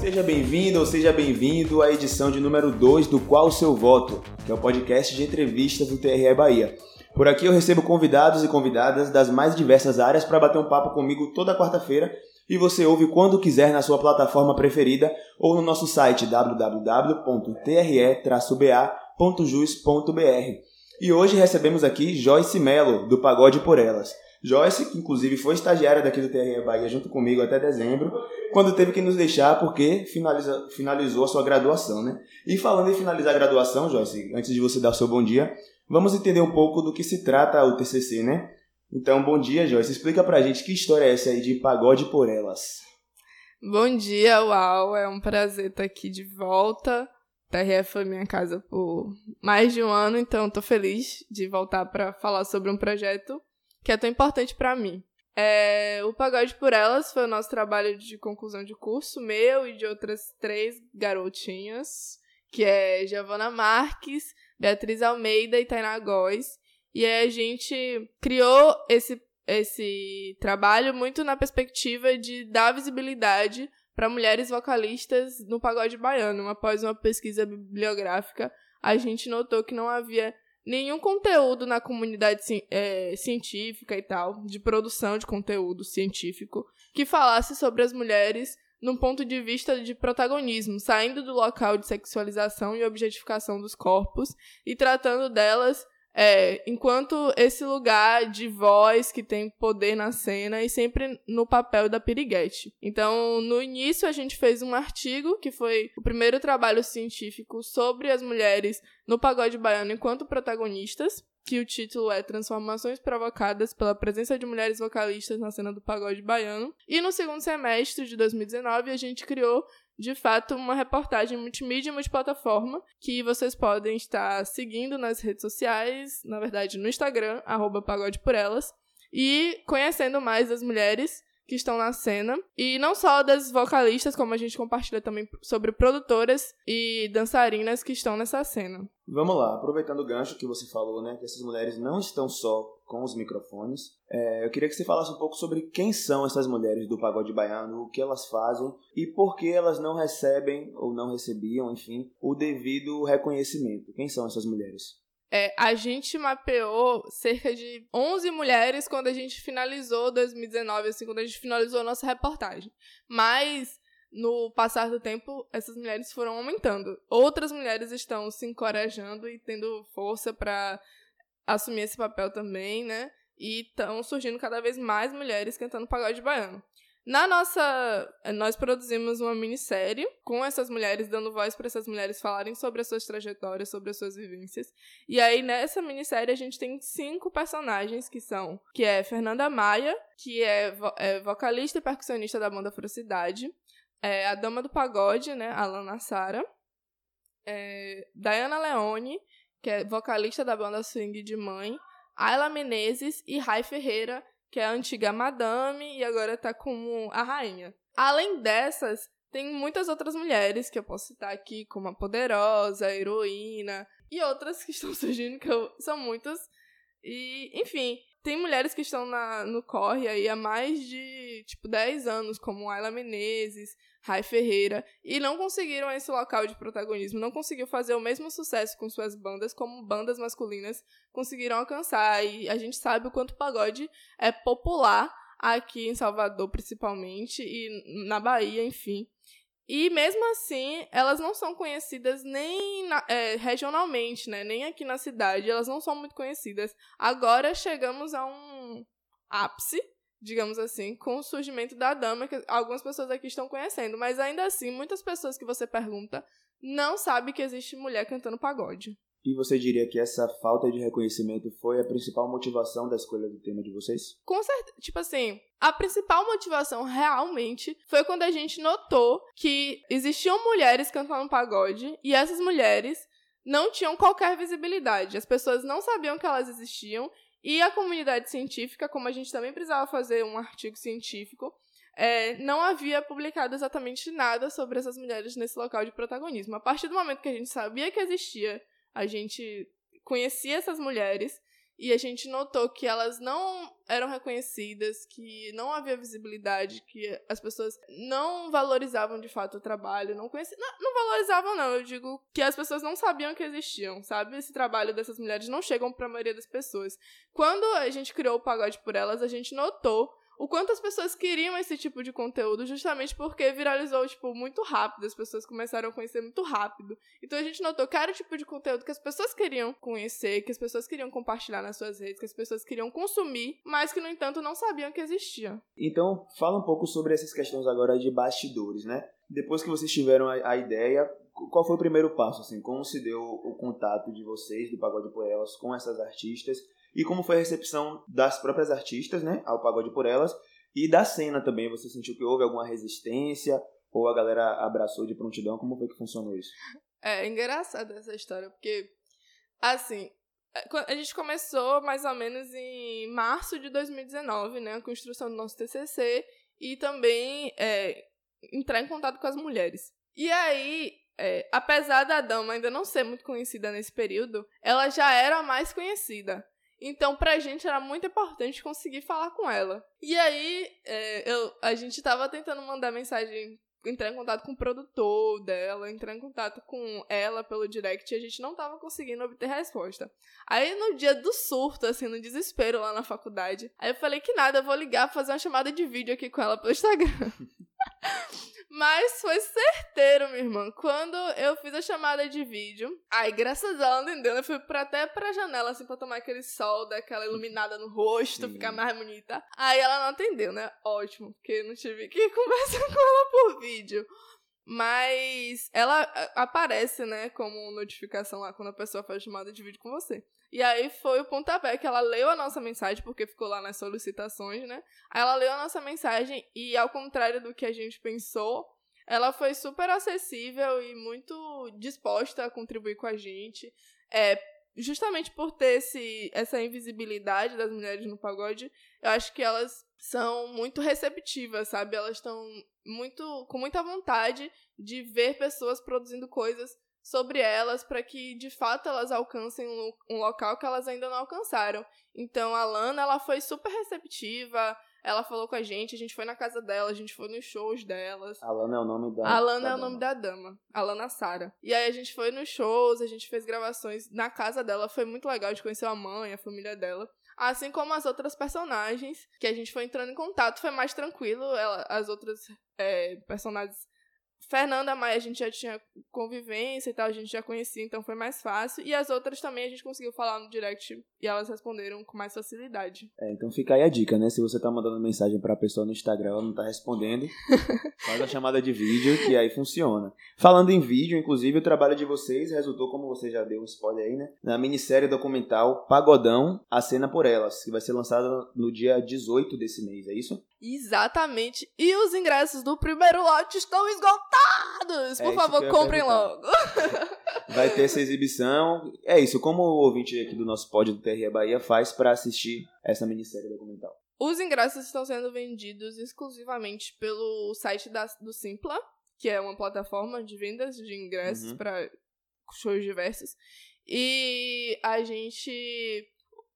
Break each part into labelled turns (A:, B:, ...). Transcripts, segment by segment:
A: Seja bem-vindo ou seja bem-vindo à edição de número 2 do Qual o Seu Voto, que é o podcast de entrevistas do TRE Bahia. Por aqui eu recebo convidados e convidadas das mais diversas áreas para bater um papo comigo toda quarta-feira e você ouve quando quiser na sua plataforma preferida ou no nosso site www.tre-ba.jus.br. E hoje recebemos aqui Joyce Mello, do Pagode por Elas. Joyce, que inclusive foi estagiária daqui do TRE Bahia junto comigo até dezembro, quando teve que nos deixar porque finaliza, finalizou a sua graduação, né? E falando em finalizar a graduação, Joyce, antes de você dar o seu bom dia, vamos entender um pouco do que se trata o TCC, né? Então, bom dia, Joyce. Explica pra gente que história é essa aí de Pagode por Elas.
B: Bom dia, uau. É um prazer estar aqui de volta. TRE foi minha casa por mais de um ano, então estou feliz de voltar para falar sobre um projeto que é tão importante para mim. É, o Pagode por Elas foi o nosso trabalho de conclusão de curso, meu e de outras três garotinhas, que é Giovana Marques, Beatriz Almeida e Tainá Góes. E a gente criou esse, esse trabalho muito na perspectiva de dar visibilidade para mulheres vocalistas no pagode baiano. Após uma pesquisa bibliográfica, a gente notou que não havia nenhum conteúdo na comunidade é, científica e tal, de produção de conteúdo científico, que falasse sobre as mulheres num ponto de vista de protagonismo, saindo do local de sexualização e objetificação dos corpos e tratando delas é, enquanto esse lugar de voz que tem poder na cena e sempre no papel da piriguete. Então, no início, a gente fez um artigo que foi o primeiro trabalho científico sobre as mulheres no pagode baiano enquanto protagonistas que o título é Transformações provocadas pela presença de mulheres vocalistas na cena do pagode baiano. E no segundo semestre de 2019, a gente criou de fato, uma reportagem multimídia e multiplataforma que vocês podem estar seguindo nas redes sociais, na verdade no Instagram, arroba Pagode por Elas, e conhecendo mais as mulheres que estão na cena. E não só das vocalistas, como a gente compartilha também sobre produtoras e dançarinas que estão nessa cena.
A: Vamos lá, aproveitando o gancho que você falou, né, que essas mulheres não estão só com os microfones, é, eu queria que você falasse um pouco sobre quem são essas mulheres do pagode baiano, o que elas fazem e por que elas não recebem ou não recebiam, enfim, o devido reconhecimento. Quem são essas mulheres?
B: É, a gente mapeou cerca de 11 mulheres quando a gente finalizou 2019, assim, quando a gente finalizou a nossa reportagem. Mas, no passar do tempo, essas mulheres foram aumentando. Outras mulheres estão se encorajando e tendo força para assumir esse papel também, né? E estão surgindo cada vez mais mulheres cantando pagode baiano. Na nossa. Nós produzimos uma minissérie com essas mulheres, dando voz para essas mulheres falarem sobre as suas trajetórias, sobre as suas vivências. E aí, nessa minissérie, a gente tem cinco personagens que são. Que é Fernanda Maia, que é, vo é vocalista e percussionista da banda Frocidade. É a Dama do Pagode, né? Alana Sara. É, Diana Leone, que é vocalista da banda Swing de Mãe. Ayla Menezes e Rai Ferreira, que é a antiga madame e agora tá como a rainha. Além dessas, tem muitas outras mulheres que eu posso citar aqui, como a Poderosa, a Heroína e outras que estão surgindo, que eu, são muitas. E, enfim, tem mulheres que estão na, no corre aí há mais de, tipo, 10 anos, como Ayla Menezes, Rai Ferreira, e não conseguiram esse local de protagonismo, não conseguiu fazer o mesmo sucesso com suas bandas como bandas masculinas conseguiram alcançar. E a gente sabe o quanto o pagode é popular aqui em Salvador, principalmente, e na Bahia, enfim. E mesmo assim, elas não são conhecidas nem na, é, regionalmente, né? Nem aqui na cidade, elas não são muito conhecidas. Agora chegamos a um ápice digamos assim, com o surgimento da dama, que algumas pessoas aqui estão conhecendo, mas ainda assim, muitas pessoas que você pergunta não sabem que existe mulher cantando pagode.
A: E você diria que essa falta de reconhecimento foi a principal motivação da escolha do tema de vocês?
B: Com certeza. Tipo assim, a principal motivação realmente foi quando a gente notou que existiam mulheres cantando pagode e essas mulheres não tinham qualquer visibilidade. As pessoas não sabiam que elas existiam e a comunidade científica, como a gente também precisava fazer um artigo científico, é, não havia publicado exatamente nada sobre essas mulheres nesse local de protagonismo. A partir do momento que a gente sabia que existia, a gente conhecia essas mulheres e a gente notou que elas não eram reconhecidas, que não havia visibilidade, que as pessoas não valorizavam de fato o trabalho, não conheciam, não, não, valorizavam não, eu digo que as pessoas não sabiam que existiam, sabe? Esse trabalho dessas mulheres não chegam para a maioria das pessoas. Quando a gente criou o pagode por elas, a gente notou o quanto as pessoas queriam esse tipo de conteúdo, justamente porque viralizou, tipo, muito rápido. As pessoas começaram a conhecer muito rápido. Então a gente notou que era o tipo de conteúdo que as pessoas queriam conhecer, que as pessoas queriam compartilhar nas suas redes, que as pessoas queriam consumir, mas que, no entanto, não sabiam que existia.
A: Então, fala um pouco sobre essas questões agora de bastidores, né? Depois que vocês tiveram a, ideia, qual foi o primeiro passo, assim? Como se deu o contato de vocês, do Pagode por Elas, com essas artistas? E como foi a recepção das próprias artistas, né, ao Pagode por Elas, e da cena também. Você sentiu que houve alguma resistência ou a galera abraçou de prontidão? Como foi que funcionou isso?
B: É engraçada essa história, porque, assim, é, a gente começou mais ou menos em março de 2019, né, a construção do nosso TCC e também é, entrar em contato com as mulheres. E aí, é, apesar da dama ainda não ser muito conhecida nesse período, ela já era mais conhecida. Então, pra gente era muito importante conseguir falar com ela. E aí, é, eu, a gente tava tentando mandar mensagem, entrar em contato com o produtor dela, entrar em contato com ela pelo direct e a gente não tava conseguindo obter resposta. Aí, no dia do surto, assim, no desespero lá na faculdade, aí eu falei que nada, eu vou ligar, fazer uma chamada de vídeo aqui com ela pelo Instagram. Mas foi certeiro, minha irmã. Quando eu fiz a chamada de vídeo, aí, graças a ela, entendeu? Eu fui pra, até pra janela, assim, pra tomar aquele sol, daquela iluminada no rosto, Sim. ficar mais bonita. Aí ela não atendeu, né? Ótimo, porque não tive que conversar com ela por vídeo. Mas ela aparece, né, como notificação lá quando a pessoa faz chamada de vídeo com você. E aí foi o pontapé que ela leu a nossa mensagem, porque ficou lá nas solicitações, né? Ela leu a nossa mensagem e, ao contrário do que a gente pensou, ela foi super acessível e muito disposta a contribuir com a gente. É, justamente por ter esse, essa invisibilidade das mulheres no pagode, eu acho que elas são muito receptivas, sabe? Elas estão muito com muita vontade de ver pessoas produzindo coisas sobre elas para que de fato elas alcancem um, local que elas ainda não alcançaram. Então a Lana ela foi super receptiva, ela falou com a gente, a gente foi na casa dela, a gente foi nos shows delas.
A: A Lana é o nome da
B: A Lana é o nome da dama, a Lana Sara. E aí a gente foi nos shows, a gente fez gravações na casa dela, foi muito legal de conhecer a mãe, a família dela. Assim como as outras personagens que a gente foi entrando em contato, foi mais tranquilo. Ela, as outras é, personagens Fernanda Maia a gente já tinha convivência e tal, a gente já conhecia, então foi mais fácil. E as outras também a gente conseguiu falar no direct e elas responderam com mais facilidade.
A: É, então fica aí a dica, né? Se você tá mandando mensagem pra pessoa no Instagram, ela não tá respondendo, faz a chamada de vídeo que aí funciona. Falando em vídeo, inclusive, o trabalho de vocês resultou, como você já deu um spoiler aí, né? Na minissérie documental Pagodão, A Cena por Elas, que vai ser lançada no dia 18 desse mês, é isso?
B: Exatamente. E os ingressos do primeiro lote estão esgotados. Por é favor, comprem logo.
A: Vai ter essa exibição. É isso. Como o ouvinte aqui do nosso pódio do TRE Bahia faz para assistir essa minissérie documental?
B: Os ingressos estão sendo vendidos exclusivamente pelo site da, do Simpla, que é uma plataforma de vendas de ingressos uhum. para shows diversos. E a gente.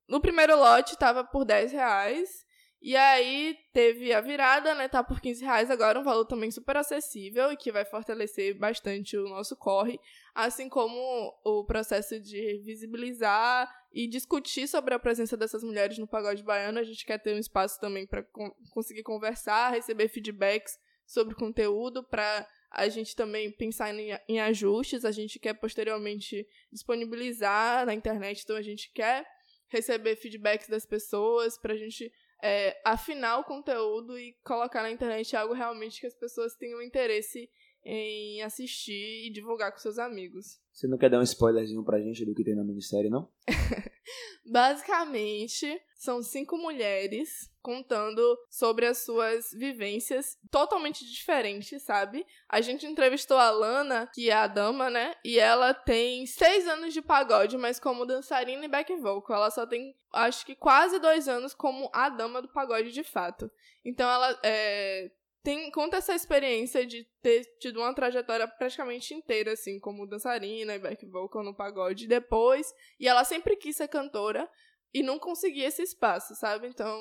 B: No primeiro lote estava por 10 reais. E aí teve a virada, né? Tá por 15 reais agora, um valor também super acessível e que vai fortalecer bastante o nosso corre, assim como o processo de visibilizar e discutir sobre a presença dessas mulheres no pagode baiano. A gente quer ter um espaço também para conseguir conversar, receber feedbacks sobre conteúdo, para a gente também pensar em ajustes. A gente quer posteriormente disponibilizar na internet, então a gente quer receber feedbacks das pessoas para a gente é, afinar o conteúdo e colocar na internet algo realmente que as pessoas tenham interesse em assistir e divulgar com seus amigos.
A: Você não quer dar um spoilerzinho pra gente do que tem na minissérie, não?
B: Basicamente, são cinco mulheres contando sobre as suas vivências totalmente diferentes, sabe? A gente entrevistou a Lana, que é a dama, né? E ela tem seis anos de pagode, mas como dançarina e back vocal. Ela só tem, acho que quase dois anos como a dama do pagode de fato. Então ela é, tem, conta essa experiência de ter tido uma trajetória praticamente inteira, assim, como dançarina e back vocal no pagode depois. E ela sempre quis ser cantora e não conseguia esse espaço, sabe? Então,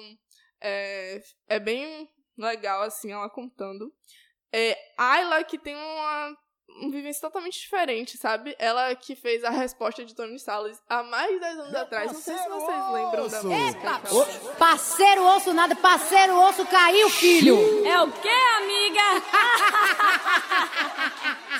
B: é, é bem legal, assim, ela contando. É, Ayla, que tem uma um vivência totalmente diferente, sabe? Ela que fez a resposta de Tony Salles há mais de 10 anos Meu atrás. Não sei se vocês lembram da música.
C: Eita, parceiro osso nada, parceiro osso caiu, filho!
D: É o quê, amiga?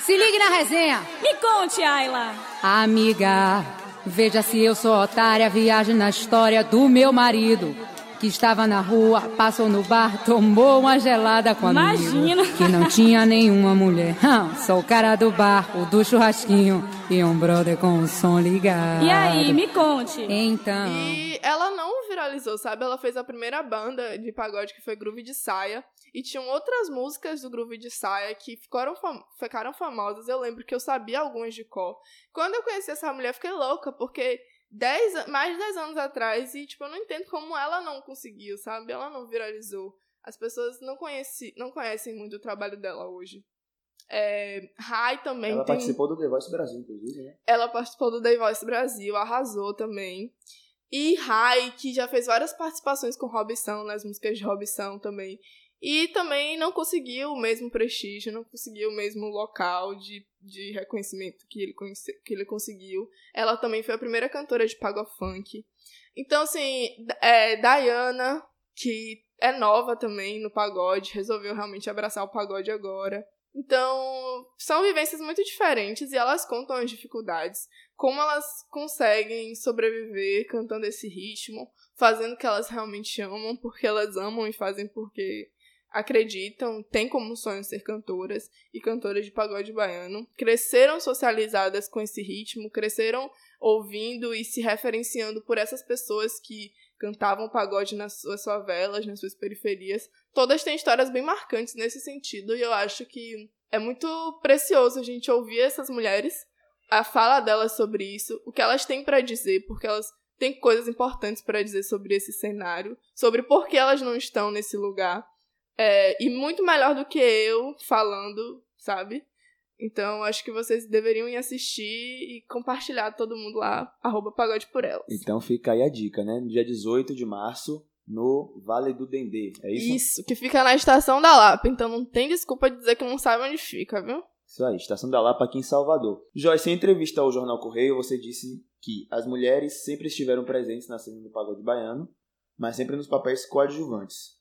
C: se ligue na resenha.
D: Me conte, Ayla.
C: Amiga, veja se eu sou otária, viagem na história do meu marido que estava na rua, passou no bar, tomou uma gelada com a Imagina. que não tinha nenhuma mulher. sou o cara do bar, o do churrasquinho e um brother com o som ligado.
D: E aí, me conte.
C: Então.
B: E ela não viralizou, sabe? Ela fez a primeira banda de pagode que foi Groove de Saia. E tinham outras músicas do Groove de Saia que ficaram, fam ficaram famosas. Eu lembro que eu sabia algumas de cor. Quando eu conheci essa mulher, fiquei louca, porque dez, mais de 10 anos atrás e, tipo, eu não entendo como ela não conseguiu, sabe? Ela não viralizou. As pessoas não, conheci, não conhecem muito o trabalho dela hoje. É, Rai também
A: Ela
B: tem...
A: participou do The Voice Brasil, inclusive, né?
B: Ela participou do The Voice Brasil, arrasou também. E Rai, que já fez várias participações com Robson, nas músicas de Robson também. E também não conseguiu o mesmo prestígio, não conseguiu o mesmo local de, de reconhecimento que ele, que ele conseguiu. Ela também foi a primeira cantora de pagofunk. Então, assim, é, Diana, que é nova também no pagode, resolveu realmente abraçar o pagode agora. Então, são vivências muito diferentes e elas contam as dificuldades, como elas conseguem sobreviver cantando esse ritmo, fazendo o que elas realmente amam, porque elas amam e fazem porque acreditam, têm como sonho ser cantoras e cantoras de pagode baiano, cresceram socializadas com esse ritmo, cresceram ouvindo e se referenciando por essas pessoas que cantavam pagode nas suas favelas, nas suas periferias. Todas têm histórias bem marcantes nesse sentido e eu acho que é muito precioso a gente ouvir essas mulheres, a fala delas sobre isso, o que elas têm para dizer, porque elas têm coisas importantes para dizer sobre esse cenário, sobre por que elas não estão nesse lugar é, e muito melhor do que eu falando, sabe? Então, acho que vocês deveriam ir assistir e compartilhar todo mundo lá, arroba pagode por elas.
A: Então fica aí a dica, né? No dia 18 de março, no Vale do Dendê, é isso?
B: Isso, que fica na Estação da Lapa, então não tem desculpa de dizer que não sabe onde fica, viu?
A: Isso aí, Estação da Lapa aqui em Salvador. Joyce, em entrevista ao Jornal Correio, você disse que as mulheres sempre estiveram presentes na cena do pagode baiano, mas sempre nos papéis coadjuvantes.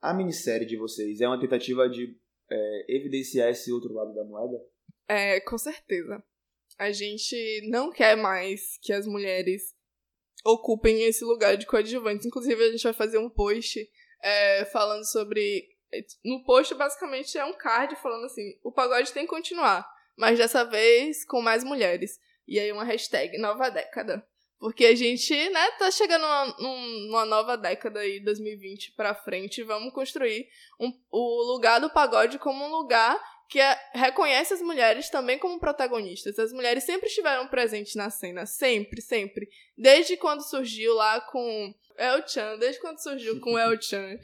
A: A minissérie de vocês é uma tentativa de é, evidenciar esse outro lado da moeda?
B: É, com certeza. A gente não quer mais que as mulheres ocupem esse lugar de coadjuvantes. Inclusive, a gente vai fazer um post é, falando sobre. No post, basicamente, é um card falando assim: o pagode tem que continuar, mas dessa vez com mais mulheres. E aí, uma hashtag nova década. Porque a gente, né, tá chegando numa, numa nova década aí, 2020 pra frente, vamos construir um, o lugar do pagode como um lugar que é, reconhece as mulheres também como protagonistas. As mulheres sempre estiveram presentes na cena, sempre, sempre. Desde quando surgiu lá com El Chan, desde quando surgiu com El Chan.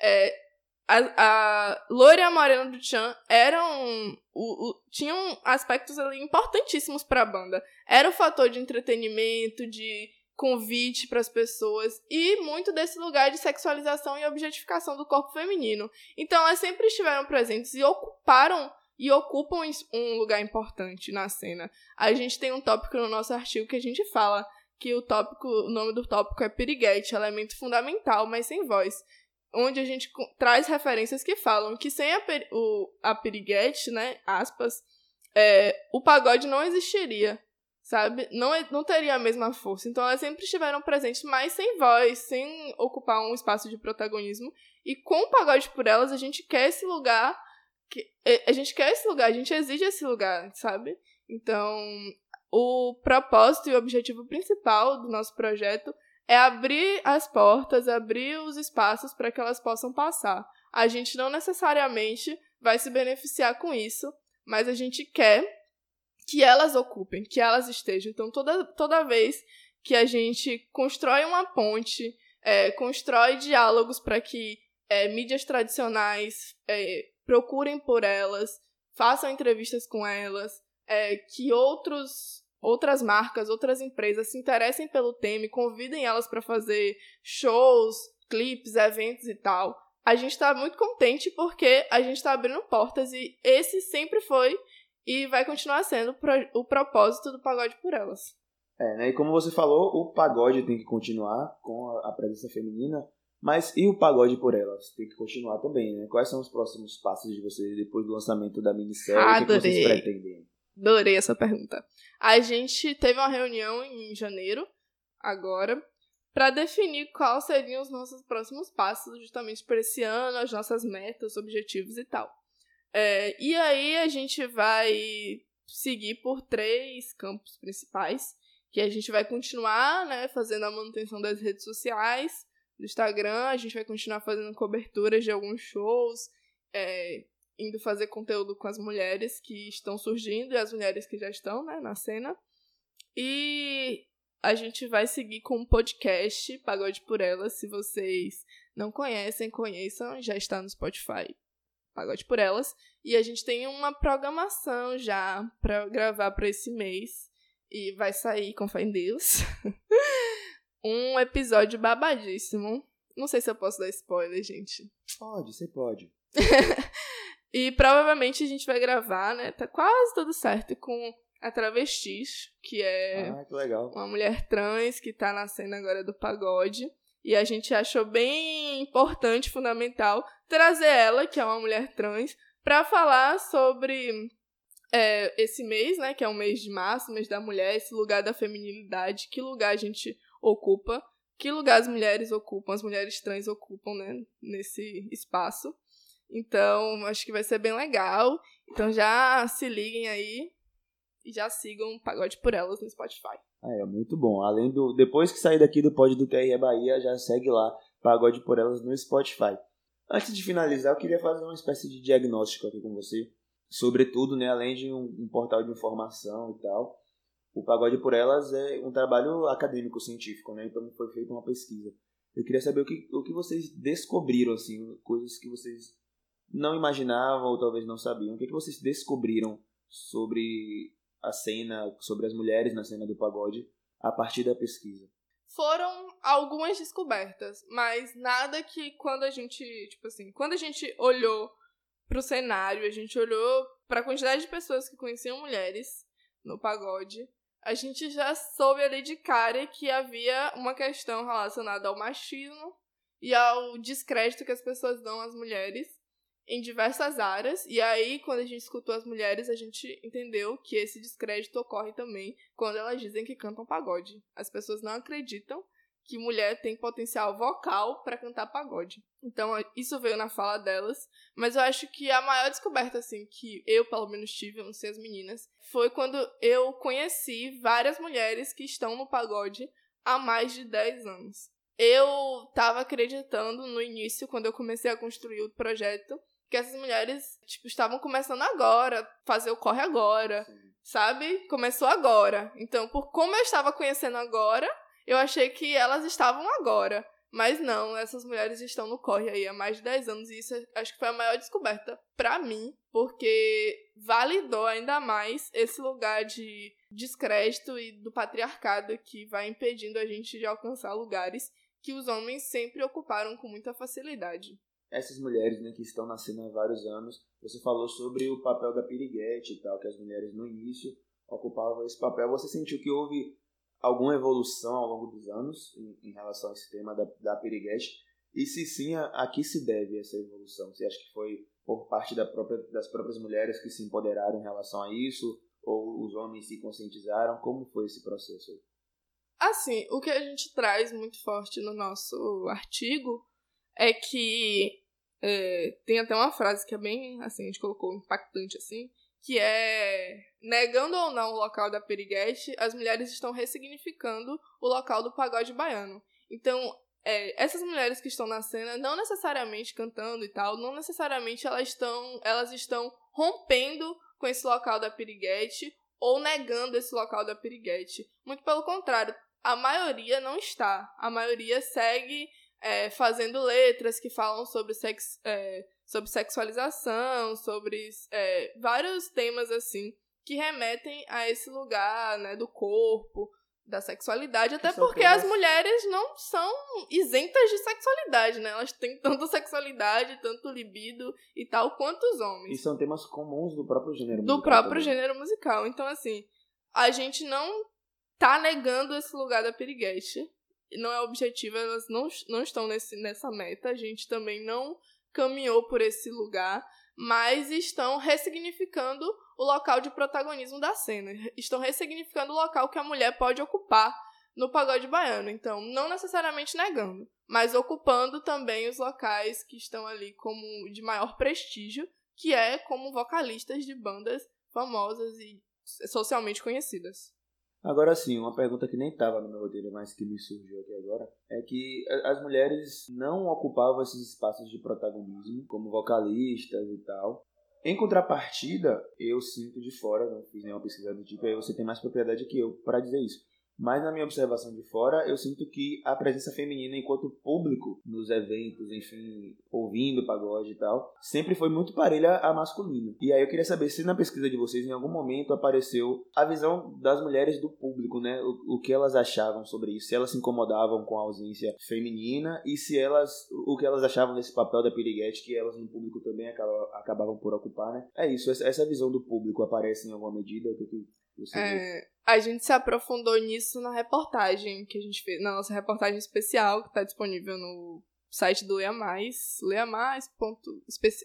B: É, a, a Loira e a Morena do Chan eram. O, o, tinham aspectos ali importantíssimos para a banda. Era o fator de entretenimento, de convite para as pessoas e muito desse lugar de sexualização e objetificação do corpo feminino. Então elas sempre estiveram presentes e ocuparam e ocupam um lugar importante na cena. A gente tem um tópico no nosso artigo que a gente fala que o tópico, o nome do tópico é piriguete, elemento fundamental, mas sem voz onde a gente traz referências que falam que sem a, o, a piriguete, né, aspas, é, o pagode não existiria, sabe? Não, não teria a mesma força. Então elas sempre estiveram presentes, mas sem voz, sem ocupar um espaço de protagonismo. E com o pagode por elas, a gente quer esse lugar, que, a gente quer esse lugar, a gente exige esse lugar, sabe? Então, o propósito e o objetivo principal do nosso projeto é abrir as portas, abrir os espaços para que elas possam passar. A gente não necessariamente vai se beneficiar com isso, mas a gente quer que elas ocupem, que elas estejam. Então, toda, toda vez que a gente constrói uma ponte, é, constrói diálogos para que é, mídias tradicionais é, procurem por elas, façam entrevistas com elas, é, que outros outras marcas, outras empresas se interessem pelo tema e convidem elas para fazer shows, clipes, eventos e tal. A gente está muito contente porque a gente está abrindo portas e esse sempre foi e vai continuar sendo o propósito do Pagode por Elas.
A: É, né? E como você falou, o pagode tem que continuar com a presença feminina, mas e o pagode por elas? Tem que continuar também, né? Quais são os próximos passos de vocês depois do lançamento da minissérie?
B: Adorei.
A: O que vocês pretendem?
B: Adorei essa pergunta. A gente teve uma reunião em janeiro, agora, para definir quais seriam os nossos próximos passos, justamente para esse ano, as nossas metas, objetivos e tal. É, e aí a gente vai seguir por três campos principais, que a gente vai continuar né, fazendo a manutenção das redes sociais, do Instagram, a gente vai continuar fazendo coberturas de alguns shows, é, indo fazer conteúdo com as mulheres que estão surgindo e as mulheres que já estão né, na cena. E a gente vai seguir com um podcast, Pagode por Elas. Se vocês não conhecem, conheçam, já está no Spotify. Pagode por Elas. E a gente tem uma programação já para gravar para esse mês. E vai sair, com fé em Deus, um episódio babadíssimo. Não sei se eu posso dar spoiler, gente.
A: Pode, você pode.
B: E provavelmente a gente vai gravar, né? Tá quase tudo certo com a Travestis, que é
A: ah, que
B: uma mulher trans que tá na cena agora do pagode. E a gente achou bem importante, fundamental, trazer ela, que é uma mulher trans, para falar sobre é, esse mês, né? Que é o mês de março, mês da mulher, esse lugar da feminilidade, que lugar a gente ocupa, que lugar as mulheres ocupam, as mulheres trans ocupam, né? Nesse espaço. Então, acho que vai ser bem legal. Então já se liguem aí e já sigam Pagode por Elas no Spotify.
A: É, muito bom. Além do. Depois que sair daqui do pod do TRE Bahia, já segue lá Pagode por Elas no Spotify. Antes de finalizar, eu queria fazer uma espécie de diagnóstico aqui com você. Sobretudo, né, além de um, um portal de informação e tal, o Pagode por Elas é um trabalho acadêmico científico, né? Então foi feita uma pesquisa. Eu queria saber o que, o que vocês descobriram, assim, coisas que vocês não imaginavam ou talvez não sabiam? O que, que vocês descobriram sobre a cena, sobre as mulheres na cena do pagode a partir da pesquisa?
B: Foram algumas descobertas, mas nada que quando a gente, tipo assim, quando a gente olhou pro cenário, a gente olhou para a quantidade de pessoas que conheciam mulheres no pagode, a gente já soube ali de cara que havia uma questão relacionada ao machismo e ao descrédito que as pessoas dão às mulheres em diversas áreas. E aí, quando a gente escutou as mulheres, a gente entendeu que esse descrédito ocorre também quando elas dizem que cantam pagode. As pessoas não acreditam que mulher tem potencial vocal para cantar pagode. Então, isso veio na fala delas, mas eu acho que a maior descoberta assim que eu, pelo menos tive, eu não sei as meninas, foi quando eu conheci várias mulheres que estão no pagode há mais de 10 anos. Eu estava acreditando no início, quando eu comecei a construir o projeto, que essas mulheres, tipo, estavam começando agora, fazer o corre agora, Sim. sabe? Começou agora. Então, por como eu estava conhecendo agora, eu achei que elas estavam agora. Mas não, essas mulheres estão no corre aí há mais de 10 anos e isso acho que foi a maior descoberta para mim, porque validou ainda mais esse lugar de descrédito e do patriarcado que vai impedindo a gente de alcançar lugares que os homens sempre ocuparam com muita facilidade
A: essas mulheres né, que estão na cena há vários anos. Você falou sobre o papel da piriguete e tal, que as mulheres no início ocupavam esse papel. Você sentiu que houve alguma evolução ao longo dos anos em, em relação a esse tema da, da piriguete? E se sim, a, a, que se deve essa evolução? Você acha que foi por parte da própria, das próprias mulheres que se empoderaram em relação a isso? Ou os homens se conscientizaram? Como foi esse processo aí?
B: Assim, o que a gente traz muito forte no nosso artigo é que é, tem até uma frase que é bem, assim, a gente colocou impactante, assim, que é negando ou não o local da periguete, as mulheres estão ressignificando o local do pagode baiano. Então, é, essas mulheres que estão na cena, não necessariamente cantando e tal, não necessariamente elas estão, elas estão rompendo com esse local da periguete ou negando esse local da periguete. Muito pelo contrário, a maioria não está. A maioria segue é, fazendo letras que falam sobre, sex, é, sobre sexualização, sobre é, vários temas assim que remetem a esse lugar né, do corpo, da sexualidade, até porque as mulheres não são isentas de sexualidade, né? Elas têm tanta sexualidade, tanto libido e tal quanto os homens.
A: E são temas comuns do próprio gênero
B: do
A: musical.
B: Do próprio também. gênero musical. Então, assim, a gente não tá negando esse lugar da piriguete. Não é objetivo, elas não, não estão nesse, nessa meta. A gente também não caminhou por esse lugar, mas estão ressignificando o local de protagonismo da cena. Estão ressignificando o local que a mulher pode ocupar no pagode baiano. Então, não necessariamente negando, mas ocupando também os locais que estão ali como de maior prestígio, que é como vocalistas de bandas famosas e socialmente conhecidas.
A: Agora sim, uma pergunta que nem estava no meu roteiro, mas que me surgiu aqui agora, é que as mulheres não ocupavam esses espaços de protagonismo como vocalistas e tal. Em contrapartida, eu sinto de fora, não fiz nenhuma pesquisa do tipo, aí você tem mais propriedade que eu para dizer isso. Mas na minha observação de fora, eu sinto que a presença feminina enquanto público nos eventos, enfim, ouvindo pagode e tal, sempre foi muito parelha a masculina. E aí eu queria saber se na pesquisa de vocês em algum momento apareceu a visão das mulheres do público, né? O, o que elas achavam sobre isso, se elas se incomodavam com a ausência feminina e se elas o que elas achavam desse papel da piriguete que elas no público também acabavam, acabavam por ocupar, né? É isso, essa visão do público aparece em alguma medida, o que, que
B: é, a gente se aprofundou nisso na reportagem que a gente fez, na nossa reportagem especial, que está disponível no site do Leia Mais, leamais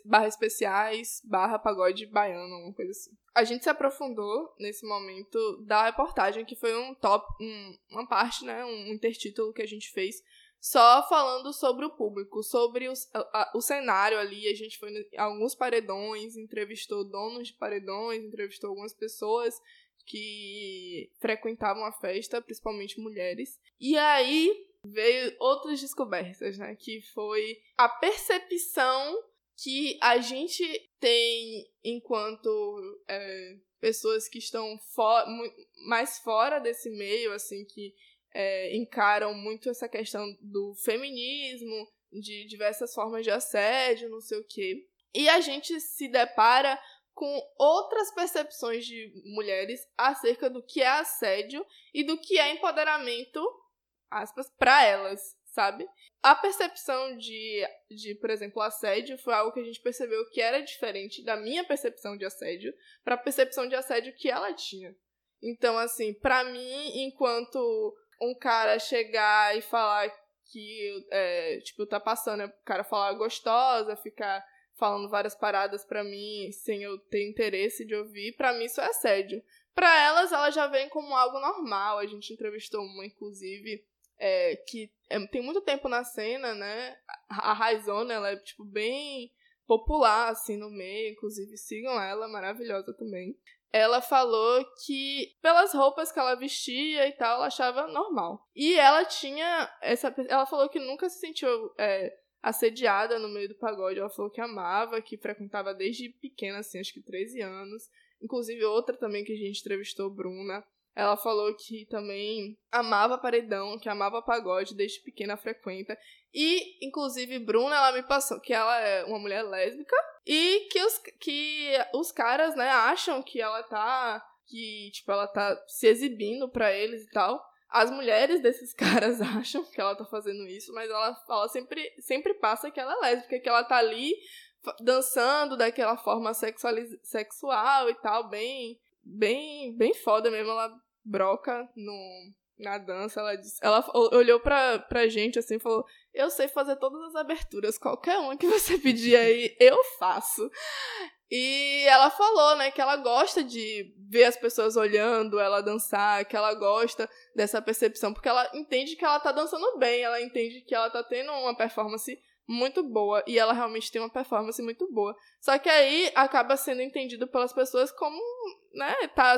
B: barra especiais barra pagode baiano, alguma coisa assim. A gente se aprofundou nesse momento da reportagem, que foi um top, um, uma parte, né, um intertítulo que a gente fez só falando sobre o público, sobre os, a, o cenário ali. A gente foi em alguns paredões, entrevistou donos de paredões, entrevistou algumas pessoas que frequentavam a festa, principalmente mulheres. E aí veio outras descobertas, né? Que foi a percepção que a gente tem enquanto é, pessoas que estão for, mais fora desse meio, assim, que é, encaram muito essa questão do feminismo, de diversas formas de assédio, não sei o quê. E a gente se depara com outras percepções de mulheres acerca do que é assédio e do que é empoderamento, aspas, para elas, sabe? A percepção de, de, por exemplo, assédio foi algo que a gente percebeu que era diferente da minha percepção de assédio para a percepção de assédio que ela tinha. Então, assim, para mim, enquanto um cara chegar e falar que, é, tipo, tá passando, o cara falar gostosa, ficar falando várias paradas para mim sem eu ter interesse de ouvir, para mim isso é assédio. Para elas, ela já vem como algo normal. A gente entrevistou uma, inclusive, é, que é, tem muito tempo na cena, né? A Raizona, ela é, tipo, bem popular, assim, no meio. Inclusive, sigam ela, maravilhosa também. Ela falou que, pelas roupas que ela vestia e tal, ela achava normal. E ela tinha essa... Ela falou que nunca se sentiu... É, assediada no meio do pagode. Ela falou que amava, que frequentava desde pequena, assim, acho que 13 anos. Inclusive, outra também que a gente entrevistou, Bruna. Ela falou que também amava paredão, que amava pagode, desde pequena frequenta. E, inclusive, Bruna, ela me passou que ela é uma mulher lésbica e que os, que os caras, né, acham que ela tá. Que, tipo, ela tá se exibindo para eles e tal. As mulheres desses caras acham que ela tá fazendo isso, mas ela fala sempre, sempre passa que ela é lésbica, que ela tá ali dançando daquela forma sexual e tal, bem, bem, bem foda mesmo. Ela broca no, na dança. Ela, disse, ela olhou pra, pra gente assim e falou: Eu sei fazer todas as aberturas, qualquer uma que você pedir aí, eu faço. E ela falou, né, que ela gosta de ver as pessoas olhando ela dançar, que ela gosta dessa percepção, porque ela entende que ela tá dançando bem, ela entende que ela tá tendo uma performance muito boa, e ela realmente tem uma performance muito boa. Só que aí acaba sendo entendido pelas pessoas como, né, tá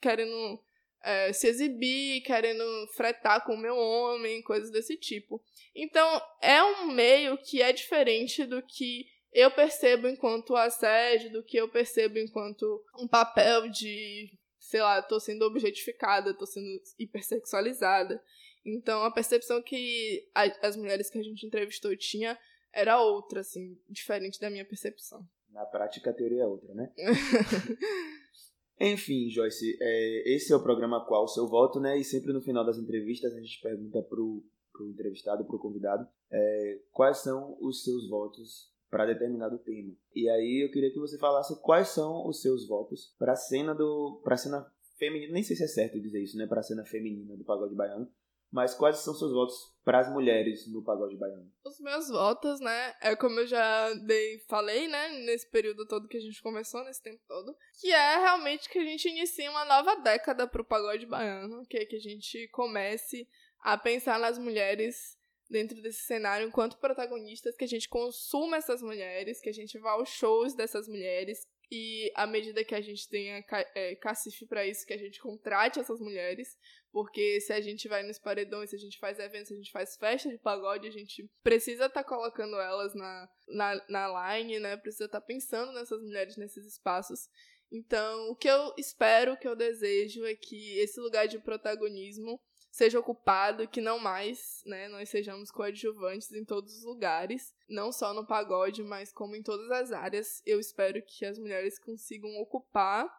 B: querendo é, se exibir, querendo fretar com o meu homem, coisas desse tipo. Então, é um meio que é diferente do que eu percebo enquanto assédio, do que eu percebo enquanto um papel de, sei lá, tô sendo objetificada, tô sendo hipersexualizada. Então a percepção que a, as mulheres que a gente entrevistou tinha era outra, assim, diferente da minha percepção.
A: Na prática a teoria é outra, né? Enfim, Joyce, é, esse é o programa Qual o Seu Voto, né? E sempre no final das entrevistas a gente pergunta pro, pro entrevistado, pro convidado, é, quais são os seus votos para determinado tema. E aí eu queria que você falasse quais são os seus votos para a cena do para cena feminina, nem sei se é certo dizer isso, né, para a cena feminina do pagode baiano, mas quais são seus votos para as mulheres no pagode baiano?
B: Os meus votos, né, é como eu já dei, falei, né, nesse período todo que a gente começou, nesse tempo todo, que é realmente que a gente inicie uma nova década para o pagode baiano, que é que a gente comece a pensar nas mulheres dentro desse cenário enquanto protagonistas, que a gente consuma essas mulheres, que a gente vá aos shows dessas mulheres e à medida que a gente tenha é, cacife para isso, que a gente contrate essas mulheres, porque se a gente vai nos paredões, se a gente faz eventos, se a gente faz festa de pagode, a gente precisa estar tá colocando elas na, na, na line, né? Precisa estar tá pensando nessas mulheres nesses espaços. Então, o que eu espero, o que eu desejo é que esse lugar de protagonismo seja ocupado, que não mais, né, nós sejamos coadjuvantes em todos os lugares, não só no pagode, mas como em todas as áreas. Eu espero que as mulheres consigam ocupar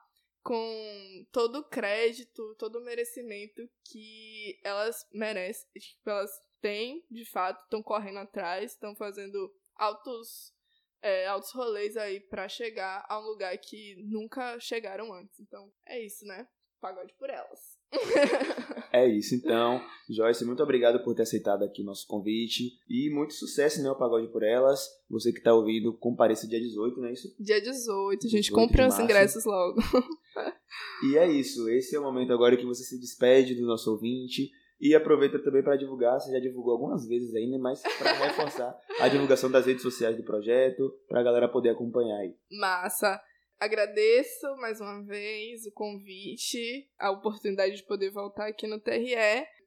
B: com todo o crédito, todo o merecimento que elas merecem, que elas têm, de fato, estão correndo atrás, estão fazendo altos é, altos rolês aí para chegar a um lugar que nunca chegaram antes. Então, é isso, né? Pagode por elas.
A: é isso, então. Joyce, muito obrigado por ter aceitado aqui nosso convite. E muito sucesso, né? O Pagode por Elas. Você que está ouvindo, compareça dia 18, não é isso?
B: Dia 18, a gente compra os ingressos logo.
A: e é isso. Esse é o momento agora que você se despede do nosso ouvinte. E aproveita também para divulgar, você já divulgou algumas vezes ainda, mas para reforçar a divulgação das redes sociais do projeto, para a galera poder acompanhar aí.
B: Massa! Agradeço mais uma vez o convite, a oportunidade de poder voltar aqui no TRE.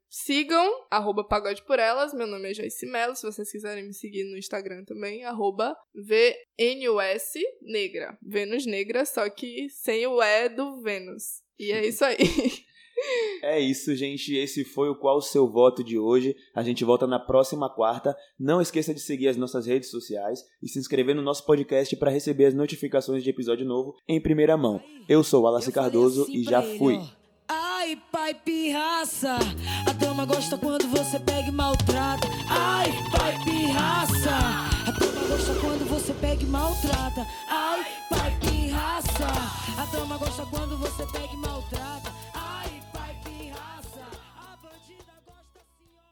B: Sigam, arroba Pagode por Elas, meu nome é Joyce Mello, se vocês quiserem me seguir no Instagram também, arroba VNUS Negra, Vênus Negra, só que sem o E do Vênus. E é isso aí.
A: É isso, gente. Esse foi o Qual o Seu Voto de hoje. A gente volta na próxima quarta. Não esqueça de seguir as nossas redes sociais e se inscrever no nosso podcast para receber as notificações de episódio novo em primeira mão. Eu sou Wallace Cardoso assim e já fui. Ele, Ai, pai pirraça, a dama gosta quando você pega e maltrata. Ai, pai pirraça, a dama gosta quando você pega e maltrata. Ai, pai pirraça, a dama gosta quando você pega e maltrata.